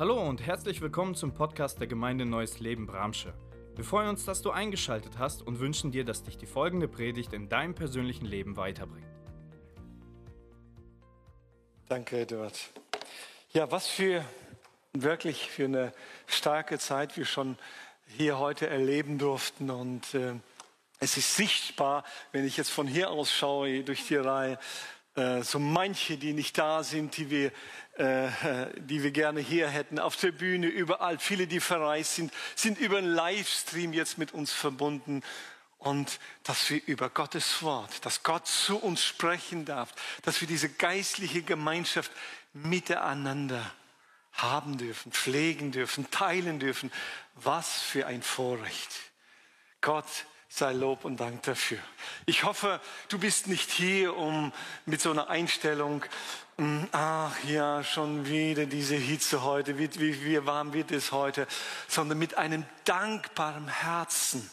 Hallo und herzlich willkommen zum Podcast der Gemeinde Neues Leben Bramsche. Wir freuen uns, dass du eingeschaltet hast und wünschen dir, dass dich die folgende Predigt in deinem persönlichen Leben weiterbringt. Danke, Eduard. Ja, was für wirklich für eine starke Zeit wir schon hier heute erleben durften und äh, es ist sichtbar, wenn ich jetzt von hier aus schaue durch die Reihe, äh, so manche, die nicht da sind, die wir, die wir gerne hier hätten, auf der Bühne, überall. Viele, die verreist sind, sind über einen Livestream jetzt mit uns verbunden. Und dass wir über Gottes Wort, dass Gott zu uns sprechen darf, dass wir diese geistliche Gemeinschaft miteinander haben dürfen, pflegen dürfen, teilen dürfen. Was für ein Vorrecht. Gott sei Lob und Dank dafür. Ich hoffe, du bist nicht hier, um mit so einer Einstellung, ach ja, schon wieder diese Hitze heute, wie, wie, wie warm wird es heute, sondern mit einem dankbaren Herzen.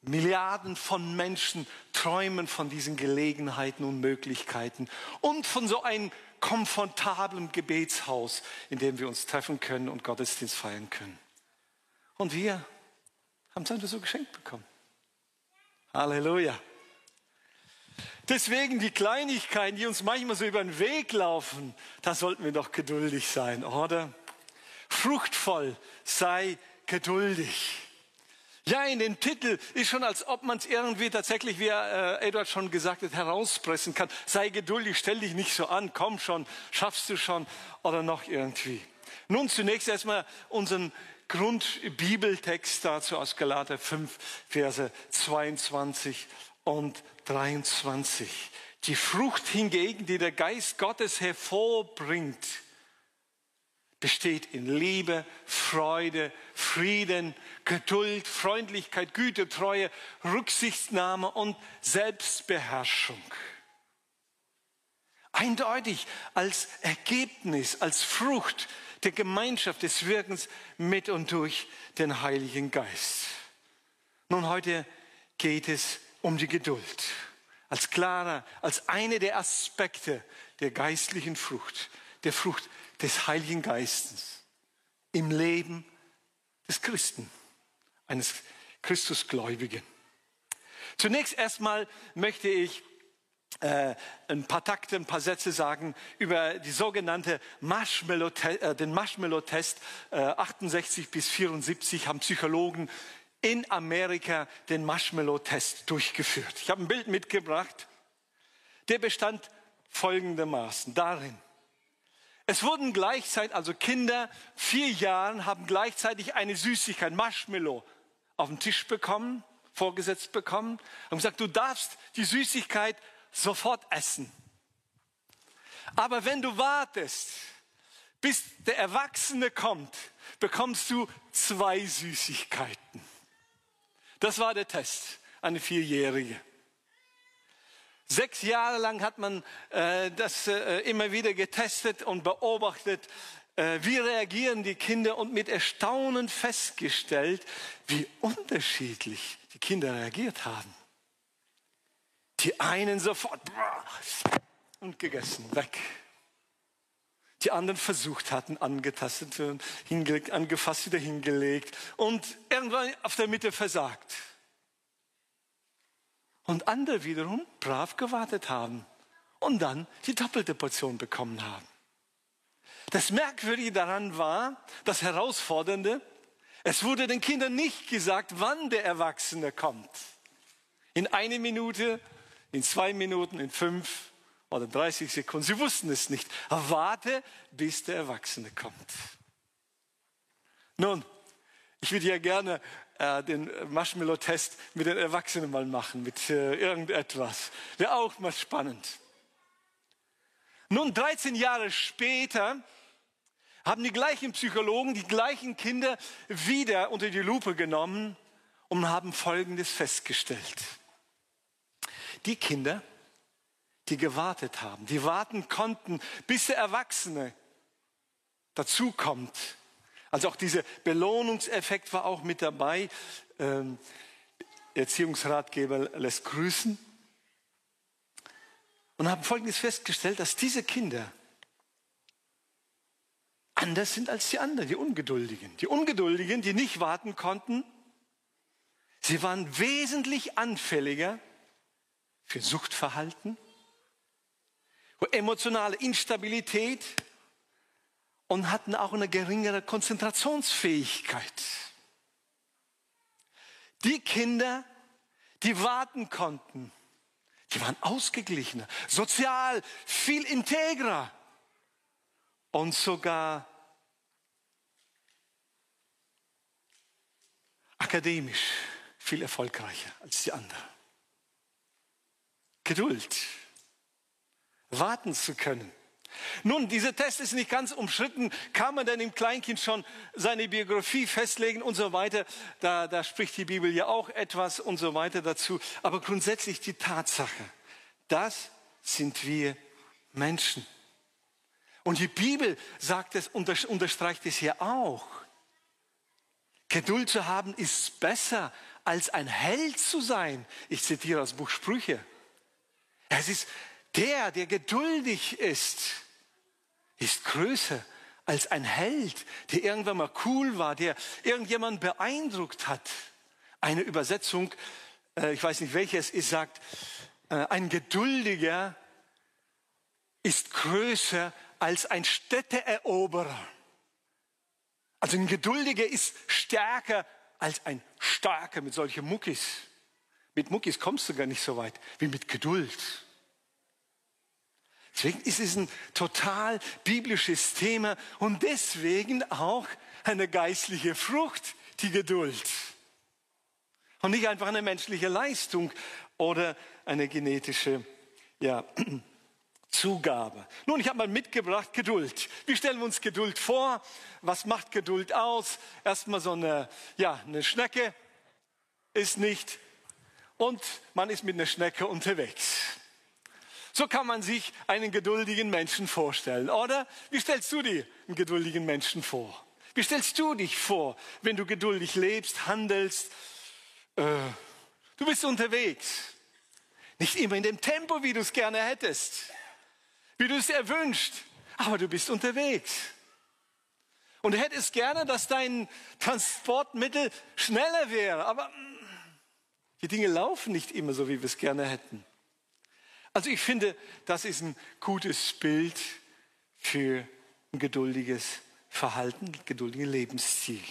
Milliarden von Menschen träumen von diesen Gelegenheiten und Möglichkeiten und von so einem komfortablen Gebetshaus, in dem wir uns treffen können und Gottesdienst feiern können. Und wir haben es einfach so geschenkt bekommen. Halleluja. Deswegen die Kleinigkeiten, die uns manchmal so über den Weg laufen, da sollten wir doch geduldig sein, oder? Fruchtvoll sei geduldig. Ja, in den Titel ist schon, als ob man es irgendwie tatsächlich, wie äh, Edward schon gesagt hat, herauspressen kann. Sei geduldig, stell dich nicht so an, komm schon, schaffst du schon oder noch irgendwie. Nun zunächst erstmal unseren Grundbibeltext dazu aus Galater 5, Verse 22 und 23. Die Frucht hingegen, die der Geist Gottes hervorbringt, besteht in Liebe, Freude, Frieden, Geduld, Freundlichkeit, Güte, Treue, Rücksichtnahme und Selbstbeherrschung. Eindeutig als Ergebnis, als Frucht der Gemeinschaft des Wirkens mit und durch den Heiligen Geist. Nun, heute geht es um die Geduld. Als klarer, als eine der Aspekte der geistlichen Frucht, der Frucht des Heiligen Geistes im Leben des Christen, eines Christusgläubigen. Zunächst erstmal möchte ich äh, ein paar Takte, ein paar Sätze sagen über die sogenannte Marshmallow, äh, den Marshmallow-Test. Äh, 68 bis 74 haben Psychologen in Amerika den Marshmallow-Test durchgeführt. Ich habe ein Bild mitgebracht. Der bestand folgendermaßen darin. Es wurden gleichzeitig, also Kinder, vier Jahren haben gleichzeitig eine Süßigkeit, Marshmallow, auf den Tisch bekommen, vorgesetzt bekommen, haben gesagt, du darfst die Süßigkeit sofort essen. Aber wenn du wartest, bis der Erwachsene kommt, bekommst du zwei Süßigkeiten. Das war der Test, eine Vierjährige. Sechs Jahre lang hat man äh, das äh, immer wieder getestet und beobachtet, äh, wie reagieren die Kinder und mit Erstaunen festgestellt, wie unterschiedlich die Kinder reagiert haben. Die einen sofort und gegessen, weg. Die anderen versucht hatten, angetastet, hingelegt, angefasst, wieder hingelegt und irgendwann auf der Mitte versagt. Und andere wiederum brav gewartet haben und dann die doppelte Portion bekommen haben. Das Merkwürdige daran war, das Herausfordernde, es wurde den Kindern nicht gesagt, wann der Erwachsene kommt. In eine Minute in zwei Minuten, in fünf oder 30 Sekunden. Sie wussten es nicht. warte, bis der Erwachsene kommt. Nun, ich würde ja gerne äh, den Marshmallow-Test mit den Erwachsenen mal machen, mit äh, irgendetwas. Wäre auch mal spannend. Nun, 13 Jahre später haben die gleichen Psychologen die gleichen Kinder wieder unter die Lupe genommen und haben Folgendes festgestellt die Kinder, die gewartet haben, die warten konnten, bis der Erwachsene dazukommt. Also auch dieser Belohnungseffekt war auch mit dabei. Ähm, Erziehungsratgeber lässt grüßen. Und haben Folgendes festgestellt, dass diese Kinder anders sind als die anderen, die Ungeduldigen. Die Ungeduldigen, die nicht warten konnten, sie waren wesentlich anfälliger für Suchtverhalten, emotionale Instabilität und hatten auch eine geringere Konzentrationsfähigkeit. Die Kinder, die warten konnten, die waren ausgeglichener, sozial viel integrer und sogar akademisch viel erfolgreicher als die anderen. Geduld, warten zu können. Nun, dieser Test ist nicht ganz umschritten. Kann man denn im Kleinkind schon seine Biografie festlegen und so weiter? Da, da spricht die Bibel ja auch etwas und so weiter dazu. Aber grundsätzlich die Tatsache, das sind wir Menschen. Und die Bibel sagt es, unterstreicht es hier auch. Geduld zu haben ist besser als ein Held zu sein. Ich zitiere das Buch Sprüche. Es ist der, der geduldig ist, ist größer als ein Held, der irgendwann mal cool war, der irgendjemand beeindruckt hat. Eine Übersetzung, äh, ich weiß nicht welche es ist, sagt, äh, ein Geduldiger ist größer als ein Städteeroberer. Also ein Geduldiger ist stärker als ein Starker mit solchen Muckis. Mit Muckis kommst du gar nicht so weit wie mit Geduld. Deswegen ist es ein total biblisches Thema und deswegen auch eine geistliche Frucht, die Geduld. Und nicht einfach eine menschliche Leistung oder eine genetische ja, Zugabe. Nun, ich habe mal mitgebracht Geduld. Wie stellen wir uns Geduld vor? Was macht Geduld aus? Erstmal so eine, ja, eine Schnecke ist nicht und man ist mit einer Schnecke unterwegs. So kann man sich einen geduldigen Menschen vorstellen, oder? Wie stellst du dir einen geduldigen Menschen vor? Wie stellst du dich vor, wenn du geduldig lebst, handelst? Äh, du bist unterwegs. Nicht immer in dem Tempo, wie du es gerne hättest, wie du es erwünscht, aber du bist unterwegs. Und du hättest gerne, dass dein Transportmittel schneller wäre, aber mm, die Dinge laufen nicht immer so, wie wir es gerne hätten. Also ich finde, das ist ein gutes Bild für ein geduldiges Verhalten, geduldigen Lebensstil.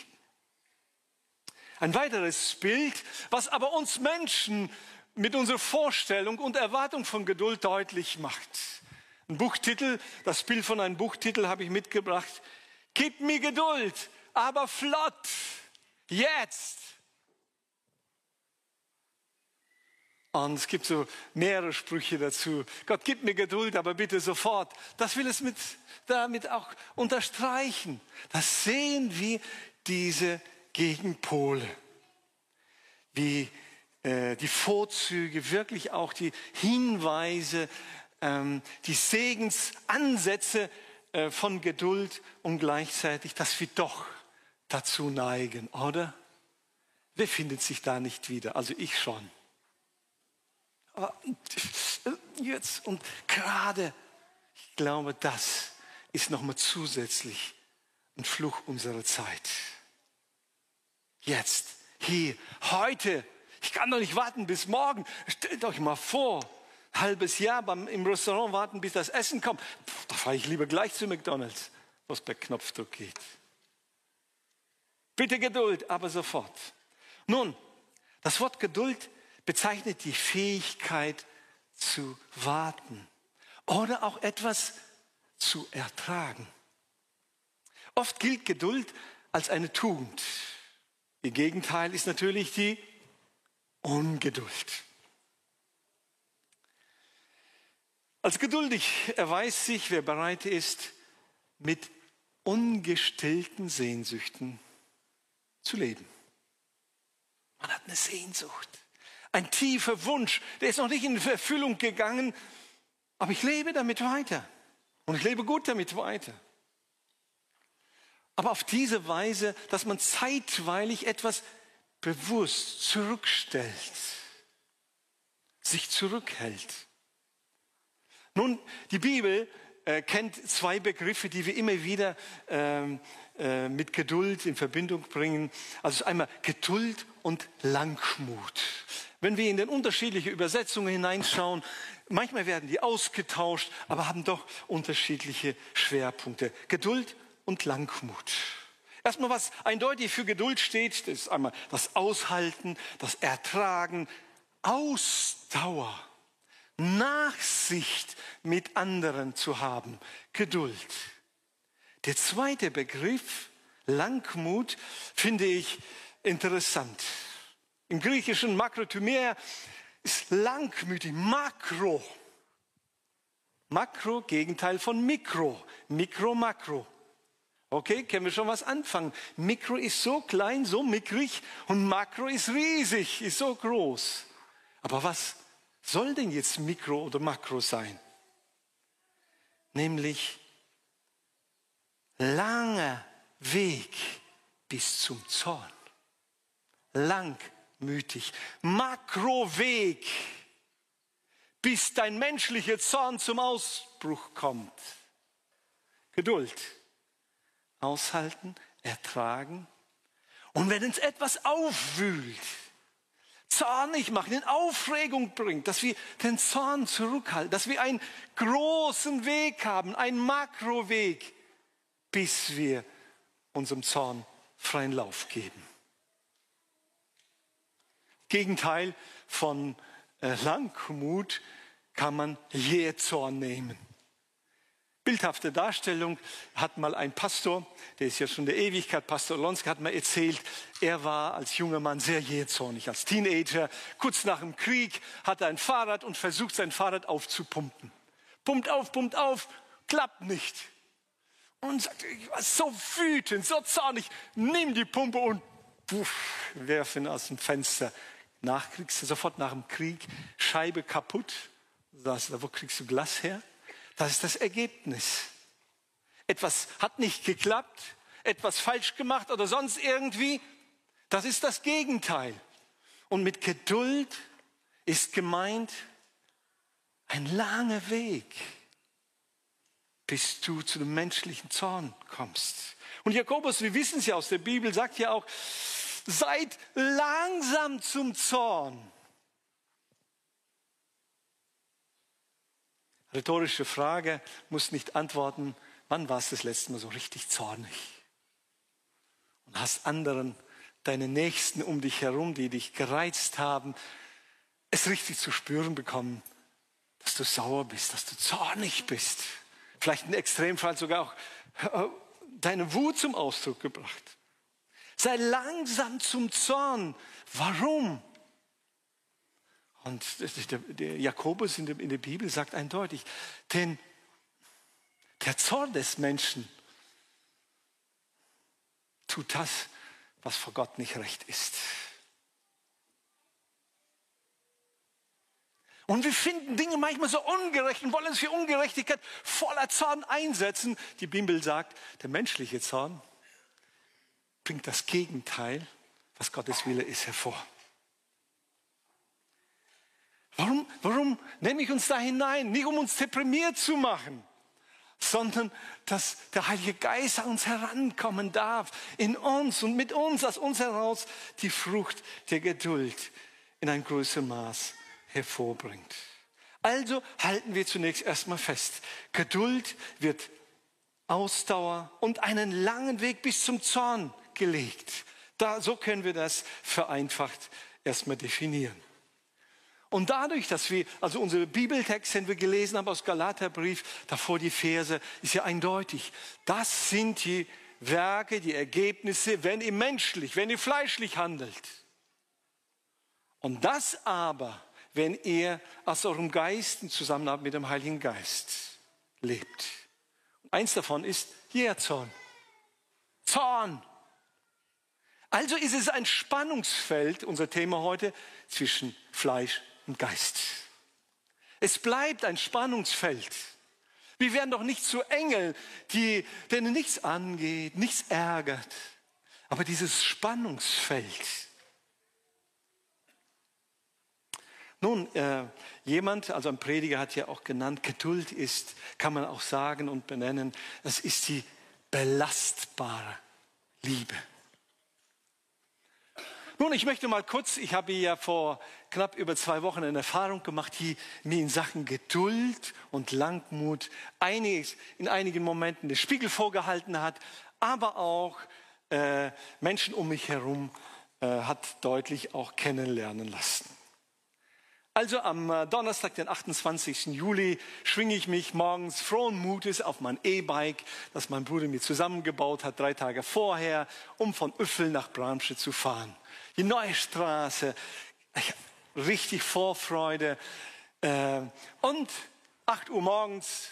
Ein weiteres Bild, was aber uns Menschen mit unserer Vorstellung und Erwartung von Geduld deutlich macht. Ein Buchtitel, das Bild von einem Buchtitel habe ich mitgebracht. Gib mir Geduld, aber flott, jetzt. Und es gibt so mehrere Sprüche dazu. Gott, gib mir Geduld, aber bitte sofort. Das will es mit, damit auch unterstreichen. Das sehen wir diese Gegenpole. Wie äh, die Vorzüge, wirklich auch die Hinweise, ähm, die Segensansätze äh, von Geduld und gleichzeitig, dass wir doch dazu neigen, oder? Wer findet sich da nicht wieder? Also ich schon. Aber jetzt und gerade, ich glaube, das ist nochmal zusätzlich ein Fluch unserer Zeit. Jetzt, hier, heute. Ich kann doch nicht warten bis morgen. Stellt euch mal vor, halbes Jahr beim, im Restaurant warten, bis das Essen kommt. Pff, da fahre ich lieber gleich zu McDonald's, wo es per Knopfdruck geht. Bitte Geduld, aber sofort. Nun, das Wort Geduld bezeichnet die Fähigkeit zu warten oder auch etwas zu ertragen. Oft gilt Geduld als eine Tugend. Ihr Gegenteil ist natürlich die Ungeduld. Als geduldig erweist sich, wer bereit ist, mit ungestillten Sehnsüchten zu leben. Man hat eine Sehnsucht ein tiefer Wunsch, der ist noch nicht in Erfüllung gegangen, aber ich lebe damit weiter und ich lebe gut damit weiter. Aber auf diese Weise, dass man zeitweilig etwas bewusst zurückstellt, sich zurückhält. Nun, die Bibel äh, kennt zwei Begriffe, die wir immer wieder ähm, äh, mit Geduld in Verbindung bringen. Also einmal Geduld und Langmut. Wenn wir in den unterschiedlichen Übersetzungen hineinschauen, manchmal werden die ausgetauscht, aber haben doch unterschiedliche Schwerpunkte. Geduld und Langmut. Erstmal, was eindeutig für Geduld steht, das ist einmal das Aushalten, das Ertragen, Ausdauer, Nachsicht mit anderen zu haben, Geduld. Der zweite Begriff, Langmut, finde ich interessant. Im griechischen Makrotymer ist langmütig, Makro. Makro, Gegenteil von Mikro. Mikro, Makro. Okay, können wir schon was anfangen. Mikro ist so klein, so mickrig und Makro ist riesig, ist so groß. Aber was soll denn jetzt Mikro oder Makro sein? Nämlich langer Weg bis zum Zorn. Langmütig. Makroweg, bis dein menschlicher Zorn zum Ausbruch kommt. Geduld aushalten, ertragen. Und wenn uns etwas aufwühlt, zornig macht, in Aufregung bringt, dass wir den Zorn zurückhalten, dass wir einen großen Weg haben, einen Makroweg, bis wir unserem Zorn freien Lauf geben. Gegenteil von äh, Langmut kann man Jähzorn nehmen. Bildhafte Darstellung hat mal ein Pastor, der ist ja schon der Ewigkeit, Pastor Lonske hat mal erzählt, er war als junger Mann sehr jähzornig, als Teenager. Kurz nach dem Krieg hat er ein Fahrrad und versucht sein Fahrrad aufzupumpen. Pumpt auf, pumpt auf, klappt nicht. Und sagt, ich war so wütend, so zornig, nimm die Pumpe und puff, ihn aus dem Fenster. Nachkriegs, sofort nach dem Krieg, Scheibe kaputt. Sagst wo kriegst du Glas her? Das ist das Ergebnis. Etwas hat nicht geklappt, etwas falsch gemacht oder sonst irgendwie. Das ist das Gegenteil. Und mit Geduld ist gemeint ein langer Weg, bis du zu dem menschlichen Zorn kommst. Und Jakobus, wir wissen es ja aus der Bibel, sagt ja auch, seid langsam zum Zorn Rhetorische Frage, muss nicht antworten, wann warst du das letzte Mal so richtig zornig? Und hast anderen, deine Nächsten um dich herum, die dich gereizt haben, es richtig zu spüren bekommen, dass du sauer bist, dass du zornig bist. Vielleicht im Extremfall sogar auch äh, deine Wut zum Ausdruck gebracht. Sei langsam zum Zorn. Warum? Und der Jakobus in der Bibel sagt eindeutig, denn der Zorn des Menschen tut das, was vor Gott nicht recht ist. Und wir finden Dinge manchmal so ungerecht und wollen es für Ungerechtigkeit voller Zorn einsetzen. Die Bibel sagt, der menschliche Zorn bringt das Gegenteil, was Gottes Wille ist, hervor. Warum, warum nehme ich uns da hinein? Nicht um uns deprimiert zu machen, sondern dass der Heilige Geist an uns herankommen darf, in uns und mit uns, aus uns heraus die Frucht der Geduld in ein größeres Maß hervorbringt. Also halten wir zunächst erstmal fest. Geduld wird Ausdauer und einen langen Weg bis zum Zorn gelegt. Da, so können wir das vereinfacht erstmal definieren. Und dadurch, dass wir, also unsere Bibeltext, den wir gelesen haben aus Galaterbrief, davor die Verse, ist ja eindeutig. Das sind die Werke, die Ergebnisse, wenn ihr menschlich, wenn ihr fleischlich handelt. Und das aber, wenn ihr aus eurem Geist in Zusammenarbeit mit dem Heiligen Geist lebt. Eins davon ist Jährzorn. Zorn. Also ist es ein Spannungsfeld, unser Thema heute, zwischen Fleisch und Geist. Es bleibt ein Spannungsfeld. Wir werden doch nicht zu Engel, die, denen nichts angeht, nichts ärgert. Aber dieses Spannungsfeld. Nun, äh, jemand, also ein Prediger hat ja auch genannt, Geduld ist, kann man auch sagen und benennen, das ist die belastbare Liebe. Nun, ich möchte mal kurz, ich habe ja vor knapp über zwei Wochen eine Erfahrung gemacht, die mir in Sachen Geduld und Langmut einiges, in einigen Momenten den Spiegel vorgehalten hat, aber auch äh, Menschen um mich herum äh, hat deutlich auch kennenlernen lassen. Also am äh, Donnerstag, den 28. Juli, schwinge ich mich morgens frohen Mutes auf mein E-Bike, das mein Bruder mir zusammengebaut hat, drei Tage vorher, um von Üffel nach Bramsche zu fahren die neue Straße. Richtig Vorfreude. Äh, und 8 Uhr morgens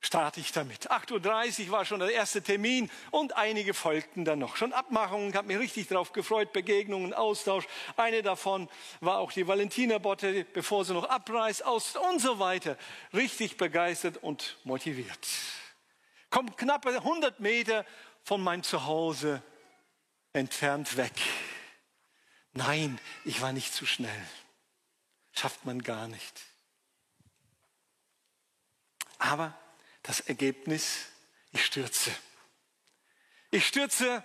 starte ich damit. 8.30 Uhr war schon der erste Termin und einige folgten dann noch. Schon Abmachungen, habe mich richtig darauf gefreut, Begegnungen, Austausch. Eine davon war auch die Valentinerbotte, bevor sie noch abreist, aus und so weiter. Richtig begeistert und motiviert. Kommt knappe 100 Meter von meinem Zuhause entfernt weg. Nein, ich war nicht zu schnell. Schafft man gar nicht. Aber das Ergebnis, ich stürze. Ich stürze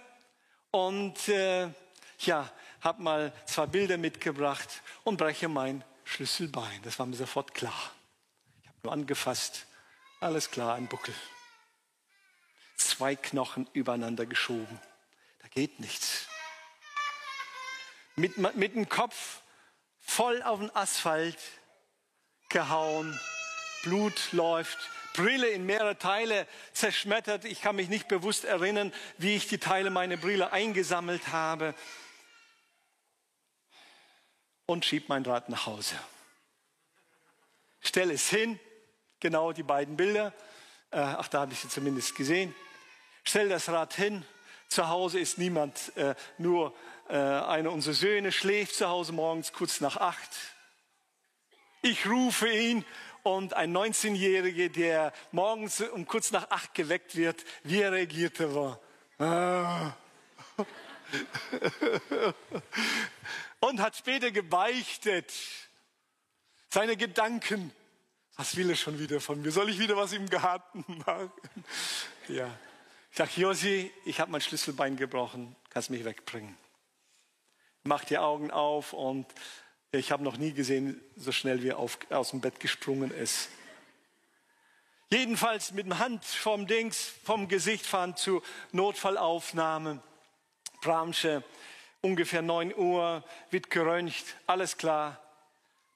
und äh, ja, habe mal zwei Bilder mitgebracht und breche mein Schlüsselbein. Das war mir sofort klar. Ich habe nur angefasst. Alles klar, ein Buckel. Zwei Knochen übereinander geschoben. Da geht nichts mit, mit dem Kopf voll auf den Asphalt gehauen, Blut läuft, Brille in mehrere Teile zerschmettert. Ich kann mich nicht bewusst erinnern, wie ich die Teile meiner Brille eingesammelt habe. Und schieb mein Rad nach Hause. Stell es hin, genau die beiden Bilder. Äh, ach, da habe ich sie zumindest gesehen. Stell das Rad hin. Zu Hause ist niemand, äh, nur äh, einer unserer Söhne schläft zu Hause morgens kurz nach acht. Ich rufe ihn und ein 19-Jähriger, der morgens um kurz nach acht geweckt wird, wie er reagierte war. Ah. und hat später gebeichtet. Seine Gedanken. Was will er schon wieder von mir? Soll ich wieder was im Garten machen? Ja. Ich sage, Josi, ich habe mein Schlüsselbein gebrochen, kannst mich wegbringen macht die Augen auf und ich habe noch nie gesehen, so schnell wie er auf, aus dem Bett gesprungen ist. Jedenfalls mit dem Hand vom Dings, vom Gesicht fahren zu Notfallaufnahme. Bramsche, ungefähr 9 Uhr, wird geröntgt, alles klar.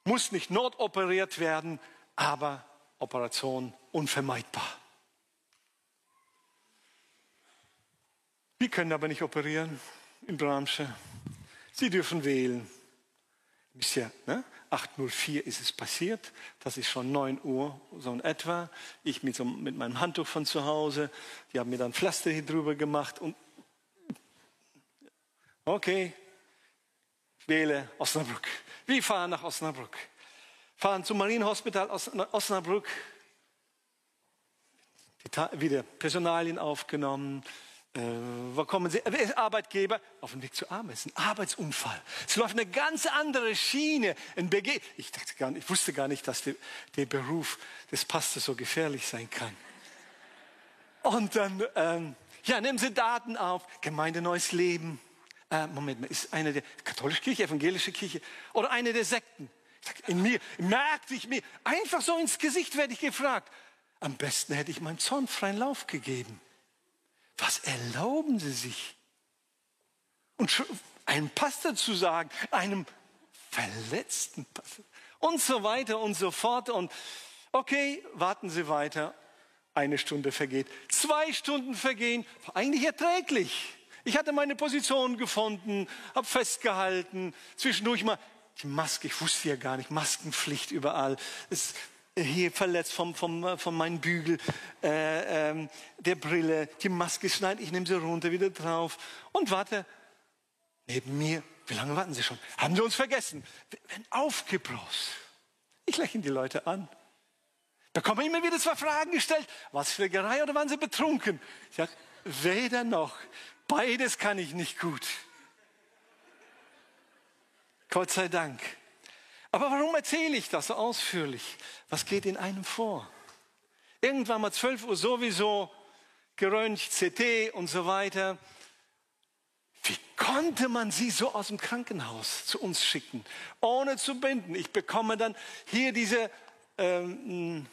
Muss nicht notoperiert werden, aber Operation unvermeidbar. Wir können aber nicht operieren in Bramsche. Sie dürfen wählen. Bisher, ne? 8.04 ist es passiert, das ist schon 9 Uhr, so in etwa. Ich mit, so, mit meinem Handtuch von zu Hause, die haben mir dann Pflaster hier drüber gemacht und okay, wähle Osnabrück. Wir fahren nach Osnabrück. Fahren zum Marienhospital Osnabrück. Wieder Personalien aufgenommen, äh, wo kommen Sie? Wer ist Arbeitgeber? Auf dem Weg zur Arbeit. Es ist ein Arbeitsunfall. Es läuft eine ganz andere Schiene. Ein Bege ich, dachte gar nicht, ich wusste gar nicht, dass der, der Beruf des Pastors so gefährlich sein kann. Und dann, ähm, ja, nehmen Sie Daten auf. Gemeinde Neues Leben. Äh, Moment mal, ist eine der katholische Kirche, evangelische Kirche oder eine der Sekten? In mir merkte ich mir, einfach so ins Gesicht werde ich gefragt. Am besten hätte ich meinem Zorn freien Lauf gegeben. Was erlauben Sie sich? Und einem Pastor zu sagen, einem verletzten Pastor und so weiter und so fort. Und okay, warten Sie weiter. Eine Stunde vergeht. Zwei Stunden vergehen. War eigentlich erträglich. Ich hatte meine Position gefunden, habe festgehalten. Zwischendurch mal die Maske, ich wusste ja gar nicht, Maskenpflicht überall. Es hier verletzt vom, vom, von meinem Bügel, äh, ähm, der Brille, die Maske schneiden, ich nehme sie runter, wieder drauf und warte neben mir. Wie lange warten Sie schon? Haben Sie uns vergessen? Wenn aufgebraust. Ich lächle die Leute an. Da kommen immer wieder zwei Fragen gestellt. Was für Gerei oder waren Sie betrunken? Ich sage, weder noch. Beides kann ich nicht gut. Gott sei Dank. Aber warum erzähle ich das so ausführlich? Was geht in einem vor? Irgendwann mal 12 Uhr sowieso, geröntgt, CT und so weiter. Wie konnte man sie so aus dem Krankenhaus zu uns schicken, ohne zu binden? Ich bekomme dann hier diese ähm,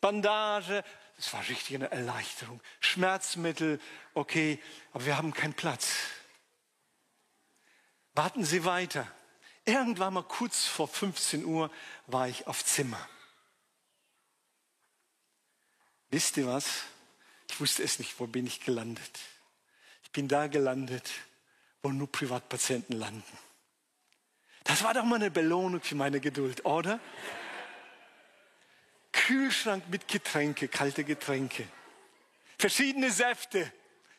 Bandage. Das war richtig eine Erleichterung. Schmerzmittel, okay, aber wir haben keinen Platz. Warten Sie weiter. Irgendwann mal kurz vor 15 Uhr war ich auf Zimmer. Wisst ihr was? Ich wusste es nicht, wo bin ich gelandet. Ich bin da gelandet, wo nur Privatpatienten landen. Das war doch mal eine Belohnung für meine Geduld, oder? Kühlschrank mit Getränke, kalte Getränke. Verschiedene Säfte.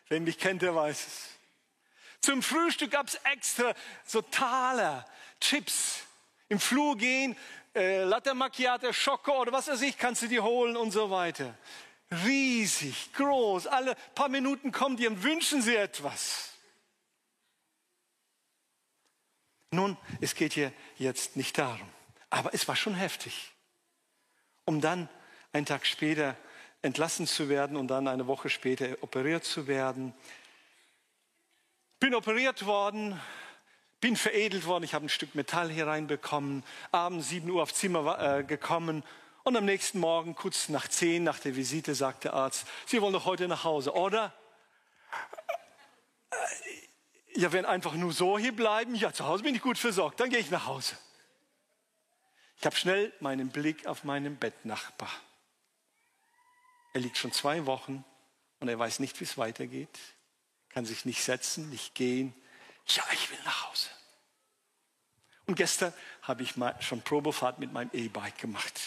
Wer mich kennt, der weiß es. Zum Frühstück gab es extra so Taler, Chips. Im Flur gehen, äh, Latte Macchiato, Schoko oder was weiß ich, kannst du die holen und so weiter. Riesig, groß. Alle paar Minuten kommen die und wünschen sie etwas. Nun, es geht hier jetzt nicht darum. Aber es war schon heftig. Um dann einen Tag später entlassen zu werden und dann eine Woche später operiert zu werden. Bin operiert worden, bin veredelt worden, ich habe ein Stück Metall hier reinbekommen, abends 7 Uhr aufs Zimmer äh, gekommen und am nächsten Morgen, kurz nach 10, nach der Visite, sagt der Arzt, Sie wollen doch heute nach Hause, oder? Ja, wenn einfach nur so hier bleiben, ja, zu Hause bin ich gut versorgt, dann gehe ich nach Hause. Ich habe schnell meinen Blick auf meinen Bettnachbar. Er liegt schon zwei Wochen und er weiß nicht, wie es weitergeht, kann sich nicht setzen, nicht gehen. Ja, ich will nach Hause. Und gestern habe ich mal schon Probefahrt mit meinem E-Bike gemacht.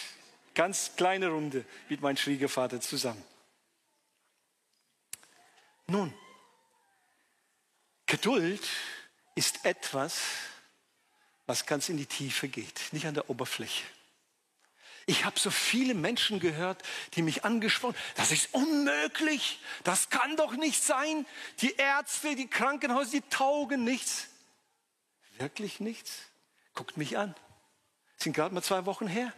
Ganz kleine Runde mit meinem Schwiegervater zusammen. Nun, Geduld ist etwas, was ganz in die Tiefe geht, nicht an der Oberfläche. Ich habe so viele Menschen gehört, die mich angesprochen, das ist unmöglich, das kann doch nicht sein. Die Ärzte, die Krankenhäuser, die taugen nichts. Wirklich nichts? Guckt mich an. Sind gerade mal zwei Wochen her.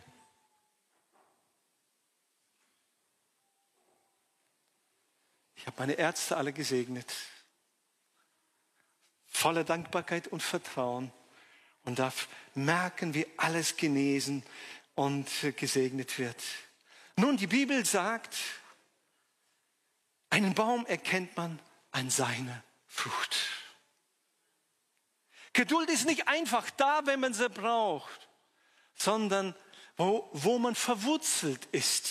Ich habe meine Ärzte alle gesegnet. Voller Dankbarkeit und Vertrauen. Und darf merken, wie alles genesen und gesegnet wird. Nun, die Bibel sagt, einen Baum erkennt man an seiner Frucht. Geduld ist nicht einfach da, wenn man sie braucht, sondern wo, wo man verwurzelt ist.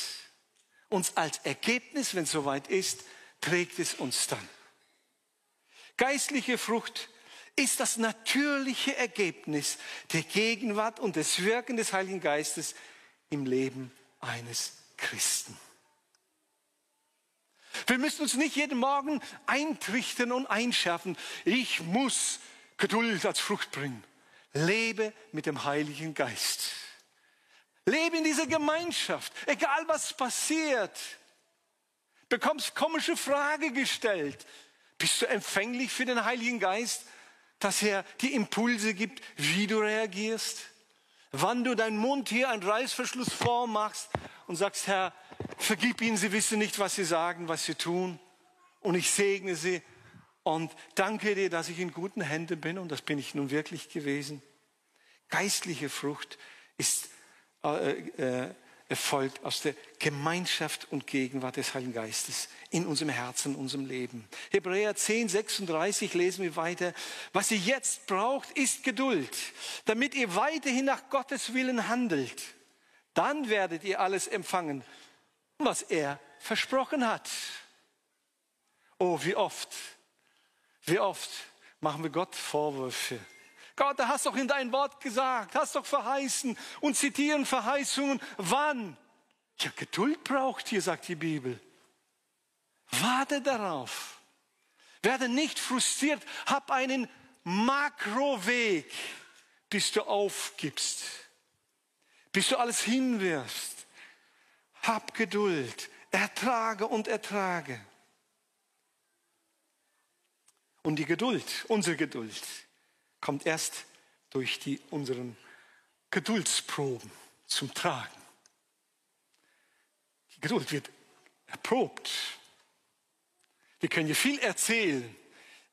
Und als Ergebnis, wenn es soweit ist, trägt es uns dann. Geistliche Frucht ist das natürliche Ergebnis der Gegenwart und des Wirken des Heiligen Geistes im Leben eines Christen. Wir müssen uns nicht jeden Morgen eintrichten und einschärfen. Ich muss Geduld als Frucht bringen. Lebe mit dem Heiligen Geist. Lebe in dieser Gemeinschaft, egal was passiert. Bekommst komische Frage gestellt. Bist du empfänglich für den Heiligen Geist? Dass er die Impulse gibt, wie du reagierst. Wann du deinen Mund hier einen Reißverschluss vormachst und sagst, Herr, vergib ihnen, sie wissen nicht, was sie sagen, was sie tun. Und ich segne sie und danke dir, dass ich in guten Händen bin und das bin ich nun wirklich gewesen. Geistliche Frucht ist äh, äh, erfolgt aus der Gemeinschaft und Gegenwart des Heiligen Geistes in unserem Herzen, in unserem Leben. Hebräer 10, 36 lesen wir weiter. Was ihr jetzt braucht, ist Geduld, damit ihr weiterhin nach Gottes Willen handelt. Dann werdet ihr alles empfangen, was er versprochen hat. Oh, wie oft, wie oft machen wir Gott Vorwürfe Gott, du hast doch in dein Wort gesagt, hast doch verheißen und zitieren Verheißungen. Wann? Ja, Geduld braucht hier, sagt die Bibel. Warte darauf. Werde nicht frustriert. Hab einen Makroweg, bis du aufgibst. Bis du alles hinwirfst. Hab Geduld. Ertrage und ertrage. Und die Geduld, unsere Geduld, kommt erst durch die, unseren Geduldsproben zum Tragen. Die Geduld wird erprobt. Wir können hier viel erzählen.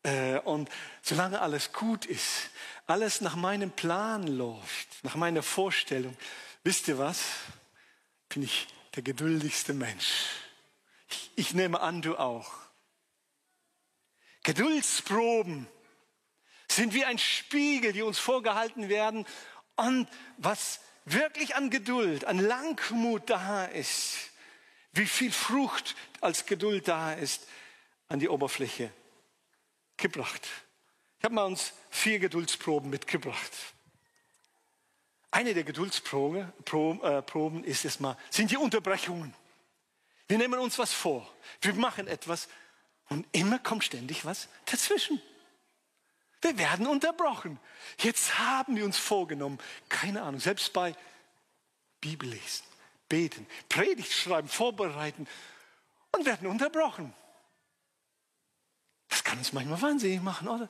Äh, und solange alles gut ist, alles nach meinem Plan läuft, nach meiner Vorstellung, wisst ihr was? Bin ich der geduldigste Mensch. Ich, ich nehme an, du auch. Geduldsproben sind wie ein Spiegel, die uns vorgehalten werden. Und was wirklich an Geduld, an Langmut da ist, wie viel Frucht als Geduld da ist, an die Oberfläche gebracht. Ich habe mal uns vier Geduldsproben mitgebracht. Eine der Geduldsproben äh, ist erstmal, sind die Unterbrechungen. Wir nehmen uns was vor. Wir machen etwas und immer kommt ständig was dazwischen. Wir werden unterbrochen. Jetzt haben wir uns vorgenommen, keine Ahnung, selbst bei Bibellesen, beten, Predigt schreiben, vorbereiten und werden unterbrochen. Das kann uns manchmal wahnsinnig machen, oder?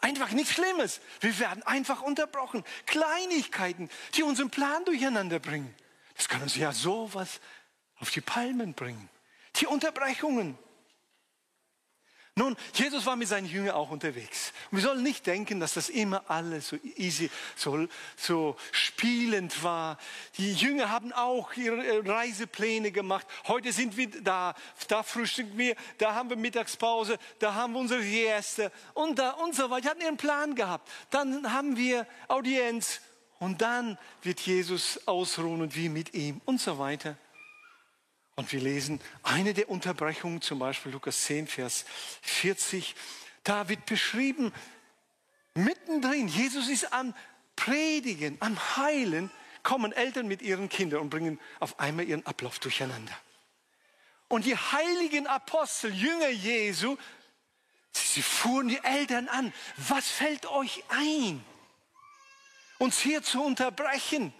Einfach nichts Schlimmes. Wir werden einfach unterbrochen. Kleinigkeiten, die unseren Plan durcheinander bringen. Das kann uns ja sowas auf die Palmen bringen. Die Unterbrechungen. Nun, Jesus war mit seinen Jüngern auch unterwegs. Und wir sollen nicht denken, dass das immer alles so easy, so, so spielend war. Die Jünger haben auch ihre äh, Reisepläne gemacht. Heute sind wir da, da frühstücken wir, da haben wir Mittagspause, da haben wir unsere Sieste und da und so weiter. Die hatten ihren Plan gehabt. Dann haben wir Audienz und dann wird Jesus ausruhen und wir mit ihm und so weiter. Und wir lesen eine der Unterbrechungen, zum Beispiel Lukas 10, Vers 40. Da wird beschrieben, mittendrin, Jesus ist am Predigen, am Heilen, kommen Eltern mit ihren Kindern und bringen auf einmal ihren Ablauf durcheinander. Und die heiligen Apostel, Jünger Jesu, sie fuhren die Eltern an. Was fällt euch ein, uns hier zu unterbrechen?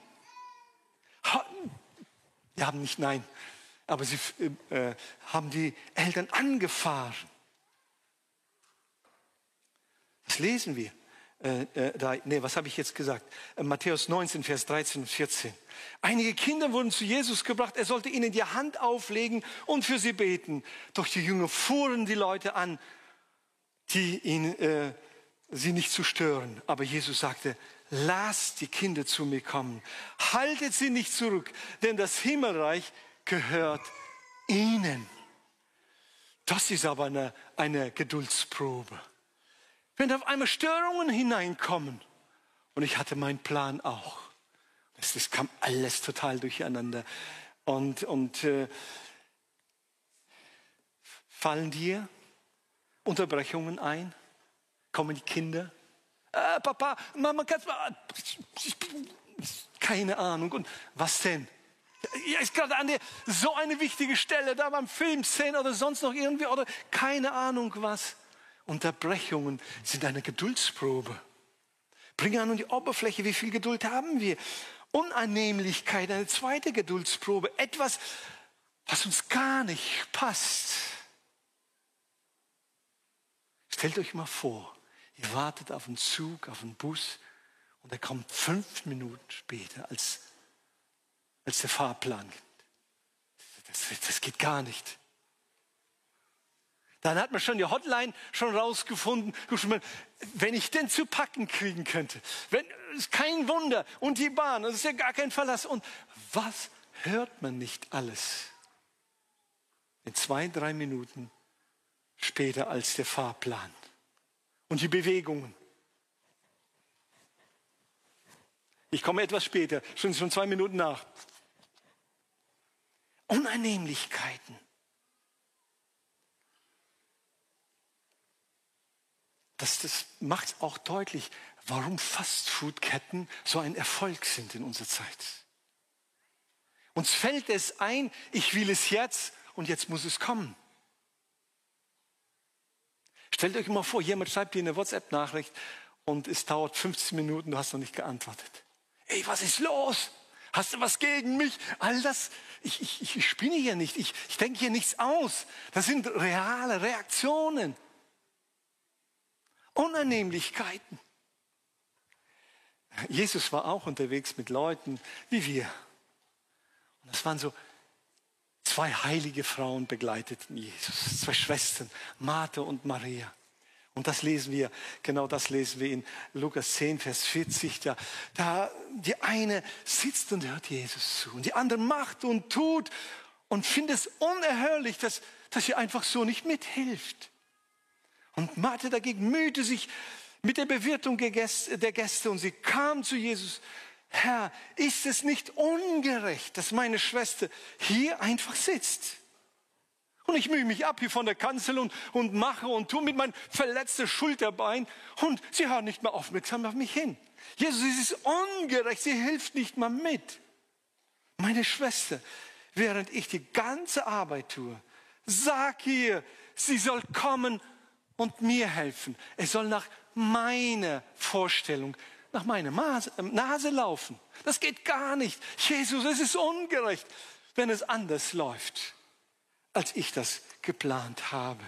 Wir haben nicht Nein aber sie äh, haben die Eltern angefahren. Das lesen wir. Äh, äh, da, nee, was habe ich jetzt gesagt? Äh, Matthäus 19, Vers 13 und 14. Einige Kinder wurden zu Jesus gebracht, er sollte ihnen die Hand auflegen und für sie beten. Doch die Jünger fuhren die Leute an, die ihn, äh, sie nicht zu stören. Aber Jesus sagte, lasst die Kinder zu mir kommen. Haltet sie nicht zurück, denn das Himmelreich gehört ihnen. Das ist aber eine, eine Geduldsprobe. Wenn auf einmal Störungen hineinkommen, und ich hatte meinen Plan auch, das, das kam alles total durcheinander. Und, und äh, fallen dir Unterbrechungen ein? Kommen die Kinder? Äh, Papa, Mama, kannst du keine Ahnung. Und was denn? Ja, ist gerade an der so eine wichtige Stelle, da beim Filmszene oder sonst noch irgendwie oder keine Ahnung was. Unterbrechungen sind eine Geduldsprobe. Bringen an die Oberfläche, wie viel Geduld haben wir? Unannehmlichkeit, eine zweite Geduldsprobe. Etwas, was uns gar nicht passt. Stellt euch mal vor, ihr wartet auf einen Zug, auf einen Bus und er kommt fünf Minuten später als als der Fahrplan. Das, das geht gar nicht. Dann hat man schon die Hotline schon rausgefunden, wenn ich den zu packen kriegen könnte. Wenn, ist kein Wunder. Und die Bahn, das ist ja gar kein Verlass. Und was hört man nicht alles? In zwei, drei Minuten später als der Fahrplan. Und die Bewegungen. Ich komme etwas später, schon, schon zwei Minuten nach. Unannehmlichkeiten. Das, das macht auch deutlich, warum Fastfood-Ketten so ein Erfolg sind in unserer Zeit. Uns fällt es ein, ich will es jetzt und jetzt muss es kommen. Stellt euch mal vor, jemand schreibt dir eine WhatsApp-Nachricht und es dauert 15 Minuten, du hast noch nicht geantwortet. Ey, was ist los? Hast du was gegen mich? All das, ich, ich, ich spinne hier nicht, ich, ich denke hier nichts aus. Das sind reale Reaktionen. Unannehmlichkeiten. Jesus war auch unterwegs mit Leuten wie wir. Und das waren so zwei heilige Frauen begleiteten Jesus, zwei Schwestern, Martha und Maria. Und das lesen wir, genau das lesen wir in Lukas 10, Vers 40. Da, da die eine sitzt und hört Jesus zu und die andere macht und tut und findet es unerhörlich, dass, dass sie einfach so nicht mithilft. Und Martha dagegen mühte sich mit der Bewirtung der Gäste und sie kam zu Jesus. Herr, ist es nicht ungerecht, dass meine Schwester hier einfach sitzt? Und ich mühe mich ab hier von der Kanzel und, und mache und tue mit meinem verletzten Schulterbein und sie hören nicht mehr aufmerksam auf mich hin. Jesus, es ist ungerecht, sie hilft nicht mal mit. Meine Schwester, während ich die ganze Arbeit tue, sag ihr, sie soll kommen und mir helfen. Es soll nach meiner Vorstellung, nach meiner Nase laufen. Das geht gar nicht. Jesus, es ist ungerecht, wenn es anders läuft, als ich das geplant habe.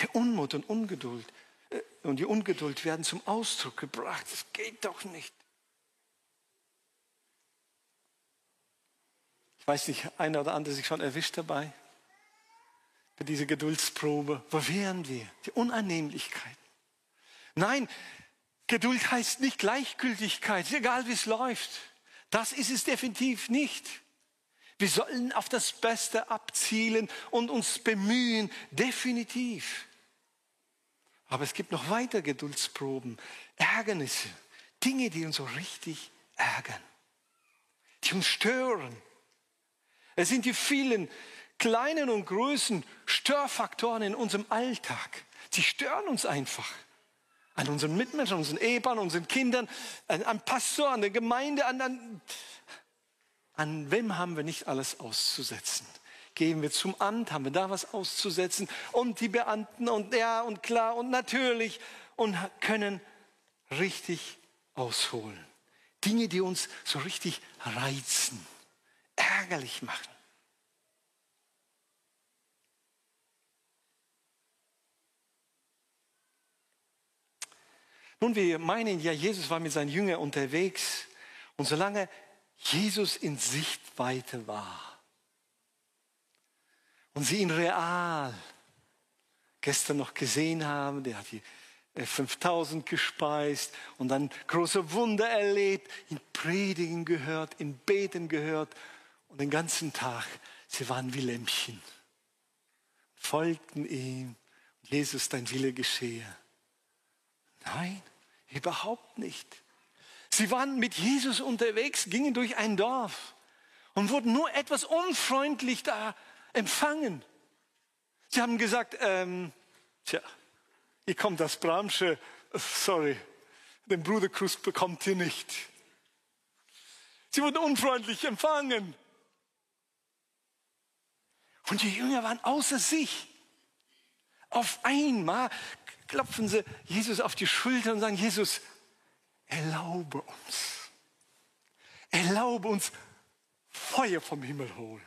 Der Unmut und Ungeduld äh, und die Ungeduld werden zum Ausdruck gebracht. Das geht doch nicht. Ich weiß nicht, einer oder andere sich schon erwischt dabei bei dieser Geduldsprobe. Wo wären wir? Die Unannehmlichkeit. Nein, Geduld heißt nicht Gleichgültigkeit, egal wie es läuft. Das ist es definitiv nicht. Wir sollen auf das Beste abzielen und uns bemühen, definitiv. Aber es gibt noch weiter Geduldsproben, Ärgernisse, Dinge, die uns so richtig ärgern, die uns stören. Es sind die vielen kleinen und großen Störfaktoren in unserem Alltag. Sie stören uns einfach. An unseren Mitmenschen, unseren Ehepaaren, unseren Kindern, an, an Pastor, an der Gemeinde, an, an, an wem haben wir nicht alles auszusetzen? Gehen wir zum Amt, haben wir da was auszusetzen? Und die Beamten und ja und klar und natürlich und können richtig ausholen. Dinge, die uns so richtig reizen, ärgerlich machen. Nun, wir meinen ja, Jesus war mit seinen Jüngern unterwegs. Und solange Jesus in Sichtweite war und sie ihn real gestern noch gesehen haben, der hat die 5000 äh, gespeist und dann große Wunder erlebt, ihn predigen gehört, ihn beten gehört und den ganzen Tag, sie waren wie Lämpchen, folgten ihm, Jesus, dein Wille geschehe. Nein, überhaupt nicht. Sie waren mit Jesus unterwegs, gingen durch ein Dorf und wurden nur etwas unfreundlich da empfangen. Sie haben gesagt, ähm, tja, ihr kommt das Bramsche, sorry, den Bruderkuss bekommt ihr nicht. Sie wurden unfreundlich empfangen. Und die Jünger waren außer sich. Auf einmal klopfen sie Jesus auf die Schulter und sagen, Jesus, erlaube uns, erlaube uns Feuer vom Himmel holen.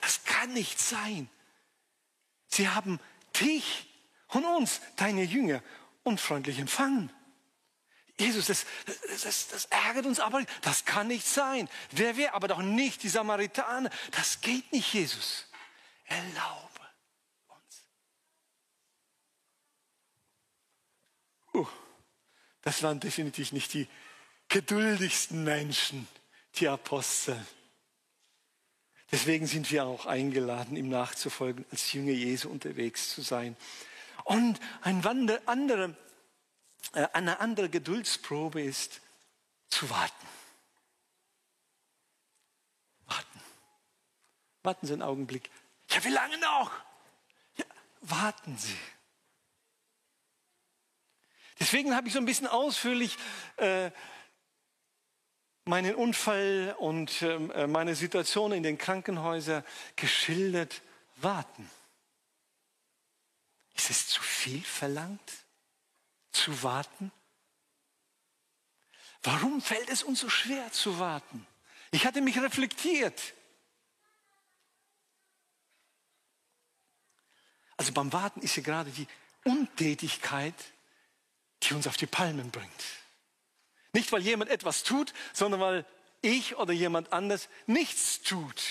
Das kann nicht sein. Sie haben dich und uns, deine Jünger, unfreundlich empfangen. Jesus, das, das, das, ärgert uns aber, das kann nicht sein. Wer wäre aber doch nicht die Samaritaner? Das geht nicht, Jesus. Erlaube. Das waren definitiv nicht die geduldigsten Menschen, die Apostel. Deswegen sind wir auch eingeladen, ihm nachzufolgen, als Jünger Jesu unterwegs zu sein. Und ein andere, äh, eine andere Geduldsprobe ist zu warten. Warten. Warten Sie einen Augenblick. Ja, wie lange noch? Ja, warten Sie. Deswegen habe ich so ein bisschen ausführlich äh, meinen Unfall und ähm, äh, meine Situation in den Krankenhäusern geschildert. Warten. Ist es zu viel verlangt, zu warten? Warum fällt es uns so schwer zu warten? Ich hatte mich reflektiert. Also beim Warten ist ja gerade die Untätigkeit die uns auf die Palmen bringt. Nicht, weil jemand etwas tut, sondern weil ich oder jemand anders nichts tut.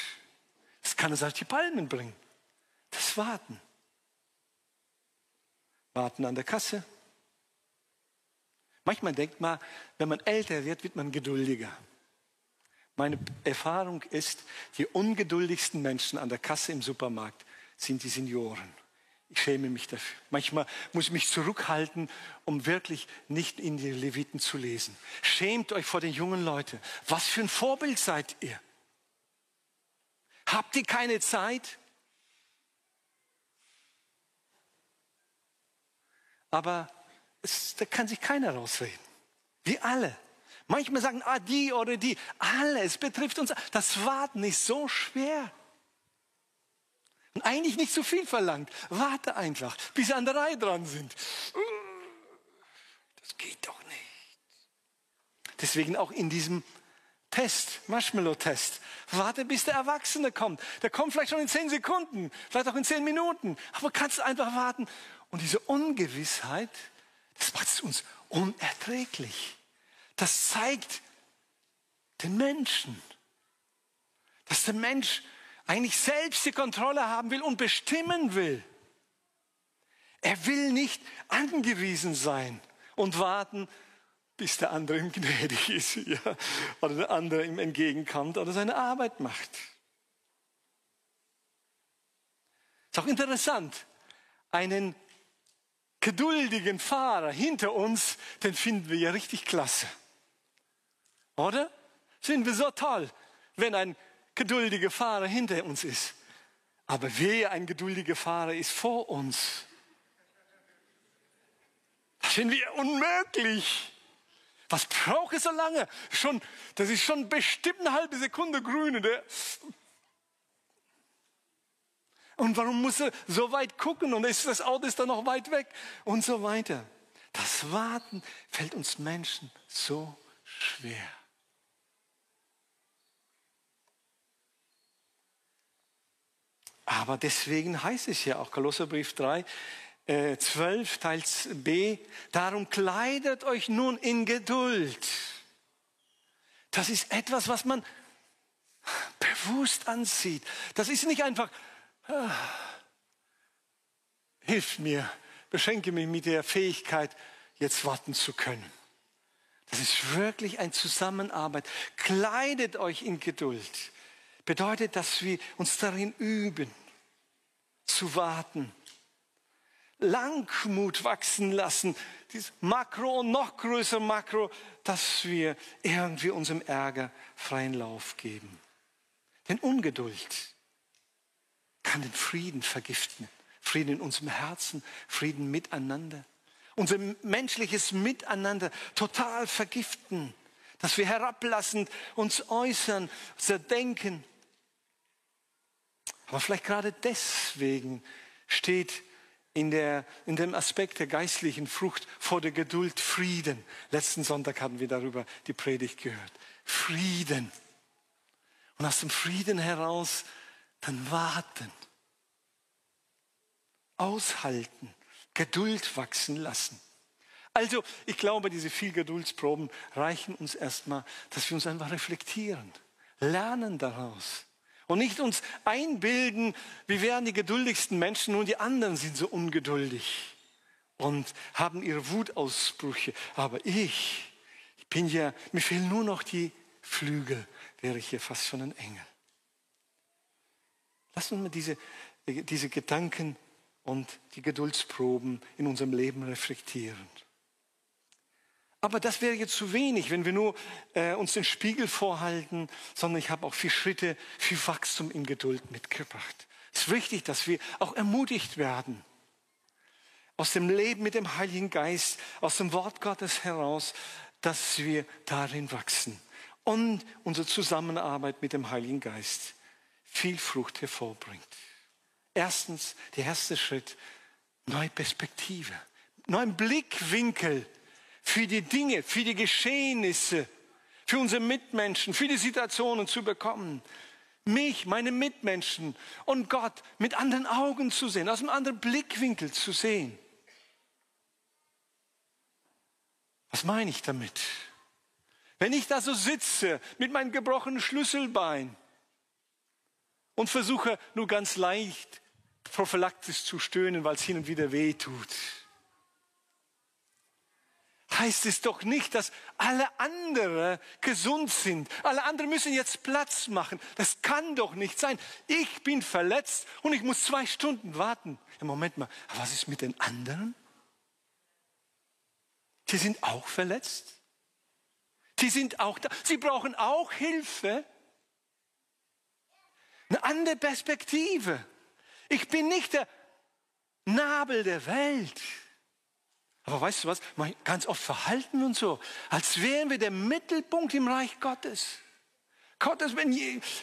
Das kann uns auf die Palmen bringen. Das Warten. Warten an der Kasse. Manchmal denkt man, wenn man älter wird, wird man geduldiger. Meine Erfahrung ist, die ungeduldigsten Menschen an der Kasse im Supermarkt sind die Senioren. Ich schäme mich dafür. Manchmal muss ich mich zurückhalten, um wirklich nicht in die Leviten zu lesen. Schämt euch vor den jungen Leuten. Was für ein Vorbild seid ihr? Habt ihr keine Zeit? Aber es, da kann sich keiner rausreden. Wir alle. Manchmal sagen, ah, die oder die. Alle, es betrifft uns. Das Warten ist so schwer. Eigentlich nicht so viel verlangt. Warte einfach, bis sie an der Reihe dran sind. Das geht doch nicht. Deswegen auch in diesem Test, Marshmallow-Test. Warte, bis der Erwachsene kommt. Der kommt vielleicht schon in zehn Sekunden, vielleicht auch in zehn Minuten. Aber kannst einfach warten. Und diese Ungewissheit, das macht uns unerträglich. Das zeigt den Menschen, dass der Mensch eigentlich selbst die Kontrolle haben will und bestimmen will. Er will nicht angewiesen sein und warten, bis der andere ihm gnädig ist ja, oder der andere ihm entgegenkommt oder seine Arbeit macht. Ist auch interessant, einen geduldigen Fahrer hinter uns, den finden wir ja richtig klasse. Oder? Finden wir so toll, wenn ein geduldiger Fahrer hinter uns ist. Aber wer ein geduldiger Fahrer ist vor uns, das finden wir unmöglich. Was braucht es so lange? Schon, das ist schon bestimmt eine halbe Sekunde grün. Der und warum muss er so weit gucken und ist, das Auto ist dann noch weit weg und so weiter. Das Warten fällt uns Menschen so schwer. Aber deswegen heißt es ja auch Kolosserbrief 3, äh, 12, Teil B, darum kleidet euch nun in Geduld. Das ist etwas, was man bewusst ansieht. Das ist nicht einfach, ah, hilf mir, beschenke mich mit der Fähigkeit, jetzt warten zu können. Das ist wirklich ein Zusammenarbeit. Kleidet euch in Geduld bedeutet, dass wir uns darin üben, zu warten. Langmut wachsen lassen, dieses Makro und noch größer Makro, dass wir irgendwie unserem Ärger freien Lauf geben. Denn Ungeduld kann den Frieden vergiften. Frieden in unserem Herzen, Frieden miteinander. Unser menschliches Miteinander total vergiften. Dass wir herablassend uns äußern, unser Denken, aber vielleicht gerade deswegen steht in, der, in dem Aspekt der geistlichen Frucht vor der Geduld Frieden. Letzten Sonntag hatten wir darüber die Predigt gehört. Frieden. Und aus dem Frieden heraus dann warten, aushalten, Geduld wachsen lassen. Also, ich glaube, diese vier Geduldsproben reichen uns erstmal, dass wir uns einfach reflektieren, lernen daraus. Und nicht uns einbilden, wir wären die geduldigsten Menschen, nur die anderen sind so ungeduldig und haben ihre Wutausbrüche. Aber ich, ich bin ja, mir fehlen nur noch die Flügel, wäre ich hier fast schon ein Engel. Lass uns mal diese, diese Gedanken und die Geduldsproben in unserem Leben reflektieren. Aber das wäre jetzt zu wenig, wenn wir nur äh, uns den Spiegel vorhalten, sondern ich habe auch vier Schritte, viel Wachstum in Geduld mitgebracht. Es ist wichtig, dass wir auch ermutigt werden. Aus dem Leben mit dem Heiligen Geist, aus dem Wort Gottes heraus, dass wir darin wachsen. Und unsere Zusammenarbeit mit dem Heiligen Geist viel Frucht hervorbringt. Erstens, der erste Schritt, neue Perspektive, neuen Blickwinkel für die Dinge, für die Geschehnisse, für unsere Mitmenschen, für die Situationen zu bekommen. Mich, meine Mitmenschen und Gott mit anderen Augen zu sehen, aus einem anderen Blickwinkel zu sehen. Was meine ich damit? Wenn ich da so sitze mit meinem gebrochenen Schlüsselbein und versuche nur ganz leicht prophylaktisch zu stöhnen, weil es hin und wieder weh tut, heißt es doch nicht, dass alle anderen gesund sind. Alle anderen müssen jetzt Platz machen. Das kann doch nicht sein. Ich bin verletzt und ich muss zwei Stunden warten. Ja, Moment mal, was ist mit den anderen? Die sind auch verletzt. Die sind auch da. Sie brauchen auch Hilfe. Eine andere Perspektive. Ich bin nicht der Nabel der Welt. Aber weißt du was? Ganz oft verhalten wir uns so, als wären wir der Mittelpunkt im Reich Gottes. Gottes, wenn,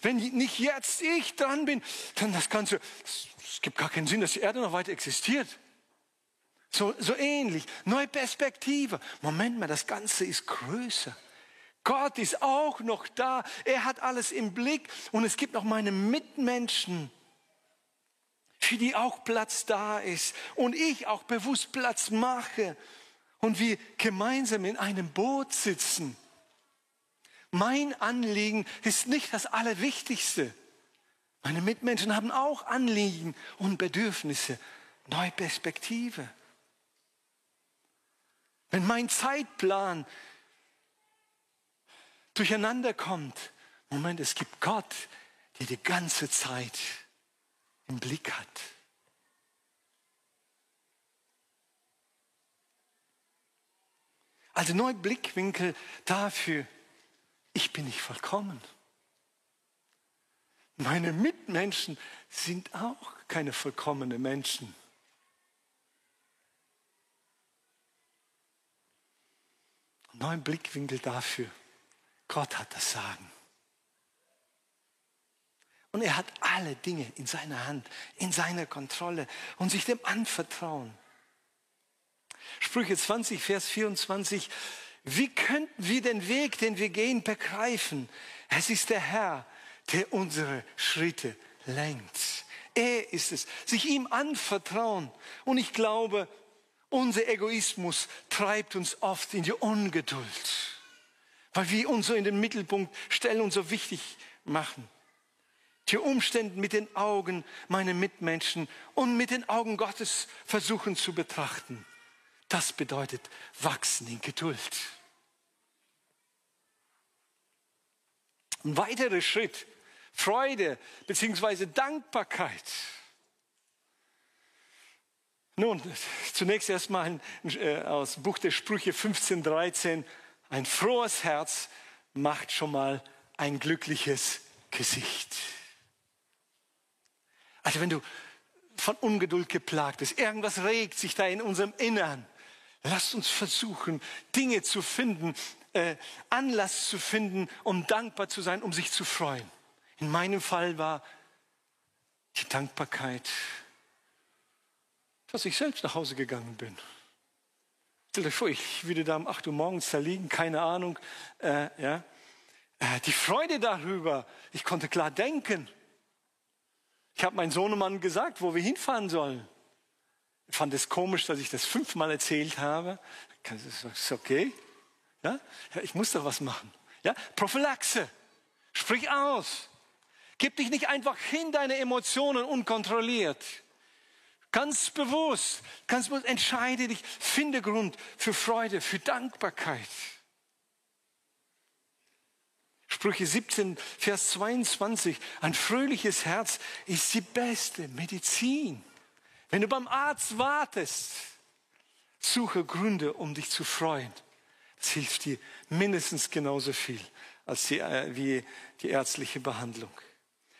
wenn nicht jetzt ich dran bin, dann das Ganze, es gibt gar keinen Sinn, dass die Erde noch weiter existiert. So, so ähnlich. Neue Perspektive. Moment mal, das Ganze ist größer. Gott ist auch noch da. Er hat alles im Blick. Und es gibt noch meine Mitmenschen, für die auch Platz da ist. Und ich auch bewusst Platz mache. Und wir gemeinsam in einem Boot sitzen. Mein Anliegen ist nicht das Allerwichtigste. Meine Mitmenschen haben auch Anliegen und Bedürfnisse. Neue Perspektive. Wenn mein Zeitplan durcheinander kommt, Moment, es gibt Gott, der die ganze Zeit im Blick hat. Also neue Blickwinkel dafür, ich bin nicht vollkommen. Meine Mitmenschen sind auch keine vollkommenen Menschen. neuen Blickwinkel dafür. Gott hat das Sagen. Und er hat alle Dinge in seiner Hand, in seiner Kontrolle und sich dem anvertrauen. Sprüche 20, Vers 24. Wie könnten wir den Weg, den wir gehen, begreifen? Es ist der Herr, der unsere Schritte lenkt. Er ist es. Sich ihm anvertrauen. Und ich glaube, unser Egoismus treibt uns oft in die Ungeduld, weil wir uns so in den Mittelpunkt stellen und so wichtig machen. Die Umstände mit den Augen meiner Mitmenschen und mit den Augen Gottes versuchen zu betrachten. Das bedeutet wachsen in Geduld. Ein weiterer Schritt, Freude bzw. Dankbarkeit. Nun, zunächst erstmal äh, aus Buch der Sprüche 15, 13. Ein frohes Herz macht schon mal ein glückliches Gesicht. Also wenn du von Ungeduld geplagt bist, irgendwas regt sich da in unserem Innern, lasst uns versuchen, Dinge zu finden, äh, Anlass zu finden, um dankbar zu sein, um sich zu freuen. In meinem Fall war die Dankbarkeit dass ich selbst nach Hause gegangen bin. Stell dir vor, ich würde da um 8 Uhr morgens da liegen, keine Ahnung. Äh, ja. Äh, die Freude darüber, ich konnte klar denken. Ich habe meinem Sohnemann gesagt, wo wir hinfahren sollen. Ich fand es komisch, dass ich das fünfmal erzählt habe. Das ist okay. Ja? Ich muss doch was machen. Ja? Prophylaxe. Sprich aus. Gib dich nicht einfach hin, deine Emotionen unkontrolliert. Ganz bewusst, ganz bewusst entscheide dich, finde Grund für Freude, für Dankbarkeit. Sprüche 17, Vers 22. Ein fröhliches Herz ist die beste Medizin. Wenn du beim Arzt wartest, suche Gründe, um dich zu freuen. Das hilft dir mindestens genauso viel als die, äh, wie die ärztliche Behandlung.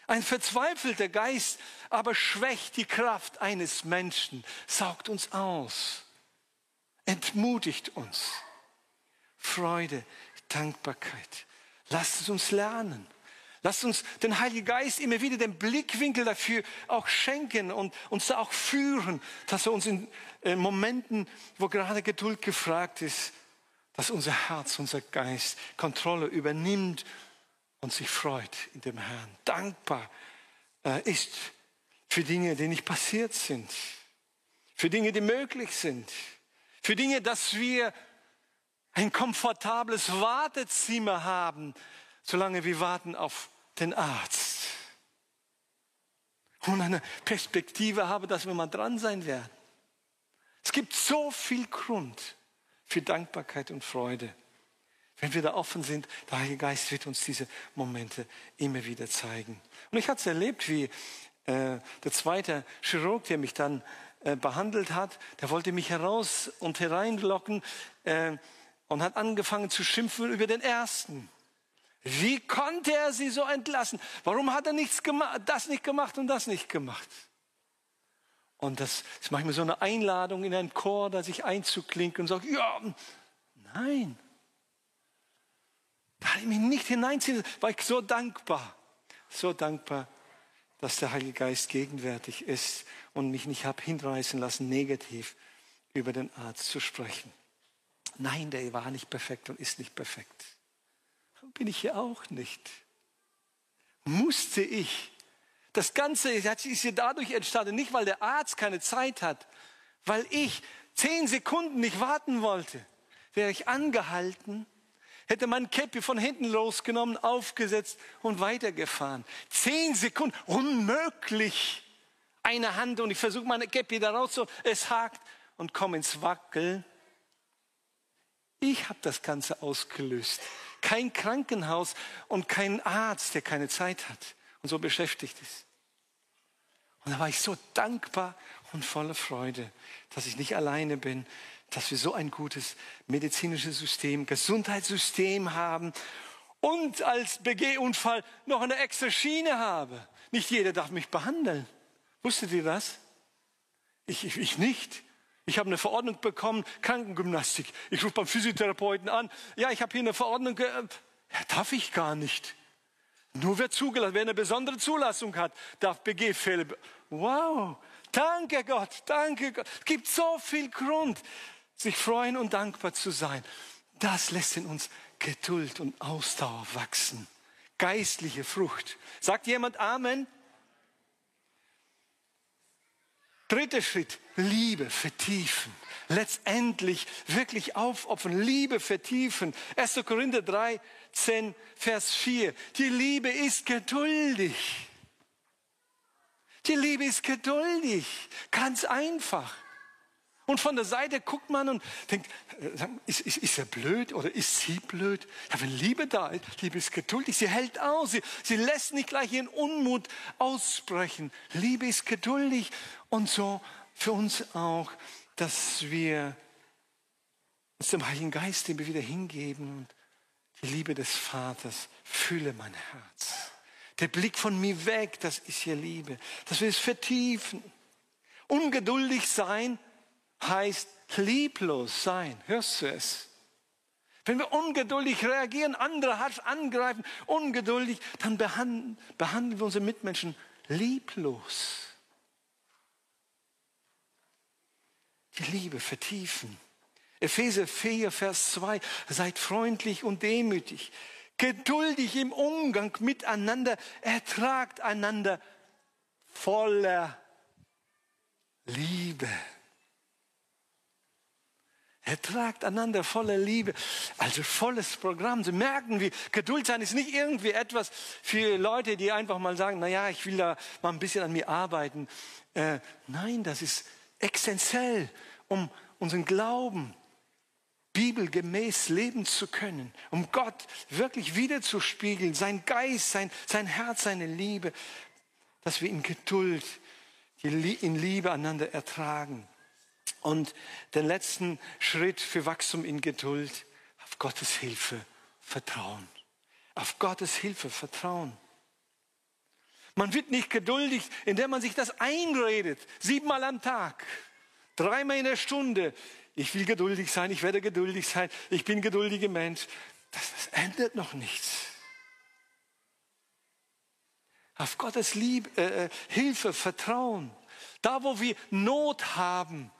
Ein verzweifelter Geist aber schwächt die Kraft eines Menschen, saugt uns aus, entmutigt uns. Freude, Dankbarkeit. Lasst es uns lernen. Lasst uns den Heiligen Geist immer wieder den Blickwinkel dafür auch schenken und uns da auch führen, dass er uns in äh, Momenten, wo gerade Geduld gefragt ist, dass unser Herz, unser Geist Kontrolle übernimmt und sich freut in dem Herrn, dankbar äh, ist für Dinge, die nicht passiert sind, für Dinge, die möglich sind, für Dinge, dass wir ein komfortables Wartezimmer haben, solange wir warten auf den Arzt. Und eine Perspektive haben, dass wir mal dran sein werden. Es gibt so viel Grund für Dankbarkeit und Freude. Wenn wir da offen sind, der Heilige Geist wird uns diese Momente immer wieder zeigen. Und ich hatte es erlebt, wie äh, der zweite Chirurg, der mich dann äh, behandelt hat, der wollte mich heraus und hereinlocken äh, und hat angefangen zu schimpfen über den ersten. Wie konnte er sie so entlassen? Warum hat er nichts gemacht, das nicht gemacht und das nicht gemacht? Und das ist manchmal so eine Einladung in einen Chor, da sich einzuklinken und sagt, ja, nein. Da habe ich mich nicht hineinziehen, war ich so dankbar, so dankbar, dass der Heilige Geist gegenwärtig ist und mich nicht habe hinreißen lassen, negativ über den Arzt zu sprechen. Nein, der war nicht perfekt und ist nicht perfekt. Bin ich hier auch nicht. Musste ich. Das Ganze ist hier dadurch entstanden, nicht weil der Arzt keine Zeit hat, weil ich zehn Sekunden nicht warten wollte. Wäre ich angehalten, hätte mein Käppi von hinten losgenommen, aufgesetzt und weitergefahren. Zehn Sekunden, unmöglich. Eine Hand und ich versuche meine Käppi da raus, so, es hakt und komme ins Wackeln. Ich habe das Ganze ausgelöst. Kein Krankenhaus und kein Arzt, der keine Zeit hat und so beschäftigt ist. Und da war ich so dankbar und voller Freude, dass ich nicht alleine bin, dass wir so ein gutes medizinisches System, Gesundheitssystem haben und als BG-Unfall noch eine extra Schiene habe. Nicht jeder darf mich behandeln. Wusstet ihr das? Ich, ich, ich nicht. Ich habe eine Verordnung bekommen, Krankengymnastik. Ich rufe beim Physiotherapeuten an. Ja, ich habe hier eine Verordnung. Ja, darf ich gar nicht. Nur wer zugelassen, wer eine besondere Zulassung hat, darf BG-Fälle. Wow, danke Gott, danke Gott. Es gibt so viel Grund, sich freuen und dankbar zu sein. Das lässt in uns Geduld und Ausdauer wachsen. Geistliche Frucht. Sagt jemand Amen? Dritter Schritt, Liebe vertiefen. Letztendlich wirklich aufopfern, Liebe vertiefen. 1. Korinther 3, 10, Vers 4. Die Liebe ist geduldig. Die Liebe ist geduldig. Ganz einfach. Und von der Seite guckt man und denkt, äh, ist, ist, ist er blöd oder ist sie blöd? Ja, wenn Liebe da ist, Liebe ist geduldig, sie hält aus, sie, sie lässt nicht gleich ihren Unmut aussprechen. Liebe ist geduldig und so für uns auch, dass wir uns dem Heiligen Geist immer wieder hingeben und die Liebe des Vaters fülle mein Herz. Der Blick von mir weg, das ist hier Liebe. Dass wir es vertiefen. Ungeduldig sein, heißt lieblos sein. Hörst du es? Wenn wir ungeduldig reagieren, andere harsch angreifen, ungeduldig, dann behandeln, behandeln wir unsere Mitmenschen lieblos. Die Liebe vertiefen. Epheser 4, Vers 2. Seid freundlich und demütig, geduldig im Umgang miteinander, ertragt einander voller Liebe. Ertragt einander voller Liebe. Also volles Programm. Sie merken, wie Geduld sein ist nicht irgendwie etwas für Leute, die einfach mal sagen, na ja, ich will da mal ein bisschen an mir arbeiten. Äh, nein, das ist essentiell, um unseren Glauben bibelgemäß leben zu können, um Gott wirklich wiederzuspiegeln, sein Geist, sein, sein Herz, seine Liebe, dass wir in Geduld, in Liebe einander ertragen. Und den letzten Schritt für Wachstum in Geduld, auf Gottes Hilfe vertrauen. Auf Gottes Hilfe vertrauen. Man wird nicht geduldig, indem man sich das einredet, siebenmal am Tag, dreimal in der Stunde. Ich will geduldig sein, ich werde geduldig sein, ich bin geduldiger Mensch. Das, das ändert noch nichts. Auf Gottes Liebe, äh, äh, Hilfe vertrauen. Da, wo wir Not haben,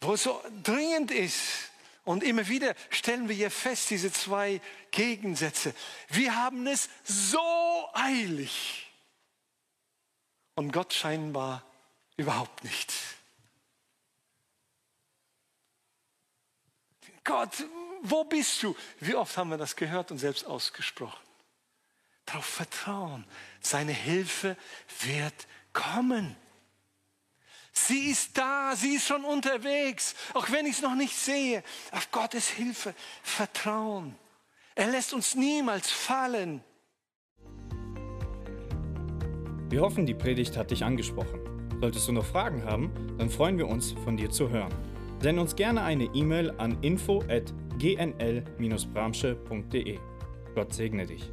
wo es so dringend ist. Und immer wieder stellen wir hier fest, diese zwei Gegensätze. Wir haben es so eilig. Und Gott scheinbar überhaupt nicht. Gott, wo bist du? Wie oft haben wir das gehört und selbst ausgesprochen? Darauf vertrauen. Seine Hilfe wird kommen. Sie ist da, sie ist schon unterwegs, auch wenn ich es noch nicht sehe. Auf Gottes Hilfe vertrauen. Er lässt uns niemals fallen. Wir hoffen, die Predigt hat dich angesprochen. Solltest du noch Fragen haben, dann freuen wir uns, von dir zu hören. Send uns gerne eine E-Mail an info@gnl-bramsche.de. Gott segne dich.